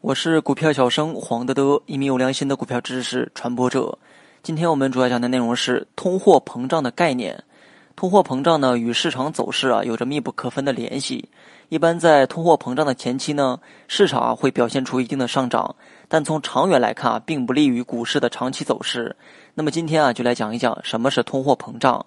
我是股票小生黄德德，一名有良心的股票知识传播者。今天我们主要讲的内容是通货膨胀的概念。通货膨胀呢，与市场走势啊有着密不可分的联系。一般在通货膨胀的前期呢，市场啊会表现出一定的上涨，但从长远来看啊，并不利于股市的长期走势。那么今天啊，就来讲一讲什么是通货膨胀。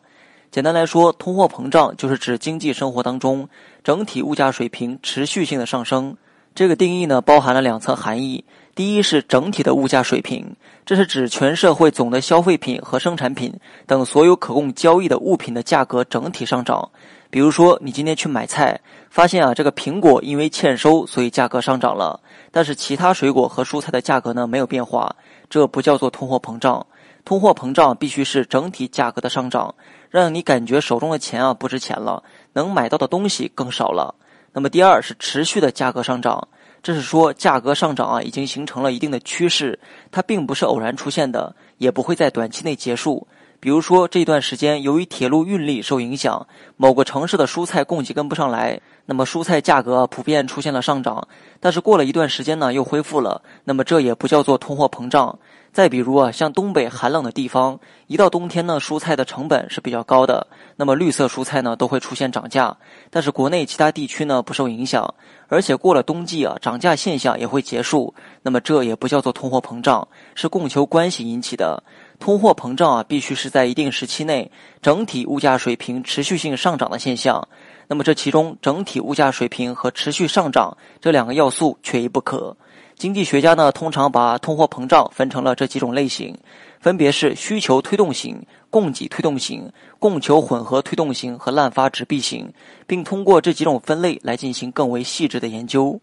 简单来说，通货膨胀就是指经济生活当中整体物价水平持续性的上升。这个定义呢，包含了两层含义。第一是整体的物价水平，这是指全社会总的消费品和生产品等所有可供交易的物品的价格整体上涨。比如说，你今天去买菜，发现啊，这个苹果因为欠收，所以价格上涨了，但是其他水果和蔬菜的价格呢没有变化，这不叫做通货膨胀。通货膨胀必须是整体价格的上涨，让你感觉手中的钱啊不值钱了，能买到的东西更少了。那么第二是持续的价格上涨。这是说，价格上涨啊，已经形成了一定的趋势，它并不是偶然出现的，也不会在短期内结束。比如说，这段时间由于铁路运力受影响，某个城市的蔬菜供给跟不上来，那么蔬菜价格普遍出现了上涨。但是过了一段时间呢，又恢复了，那么这也不叫做通货膨胀。再比如啊，像东北寒冷的地方，一到冬天呢，蔬菜的成本是比较高的，那么绿色蔬菜呢都会出现涨价。但是国内其他地区呢不受影响，而且过了冬季啊，涨价现象也会结束。那么这也不叫做通货膨胀，是供求关系引起的。通货膨胀啊，必须是在一定时期内整体物价水平持续性上涨的现象。那么这其中整体物价水平和持续上涨这两个要素缺一不可。经济学家呢，通常把通货膨胀分成了这几种类型，分别是需求推动型、供给推动型、供求混合推动型和滥发纸币型，并通过这几种分类来进行更为细致的研究。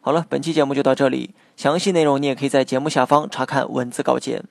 好了，本期节目就到这里，详细内容你也可以在节目下方查看文字稿件。